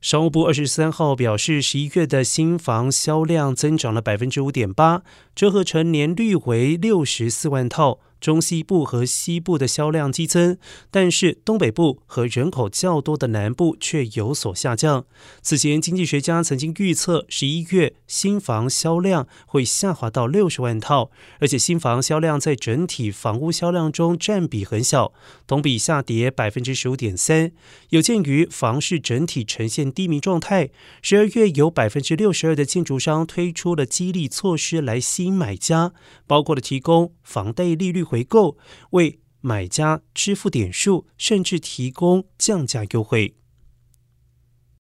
商务部二十三号表示，十一月的新房销量增长了百分之五点八，折合成年率为六十四万套。中西部和西部的销量激增，但是东北部和人口较多的南部却有所下降。此前，经济学家曾经预测十一月新房销量会下滑到六十万套，而且新房销量在整体房屋销量中占比很小，同比下跌百分之十五点三。有鉴于房市整体呈现低迷状态，十二月有百分之六十二的建筑商推出了激励措施来吸引买家，包括了提供房贷利率。回购为买家支付点数，甚至提供降价优惠。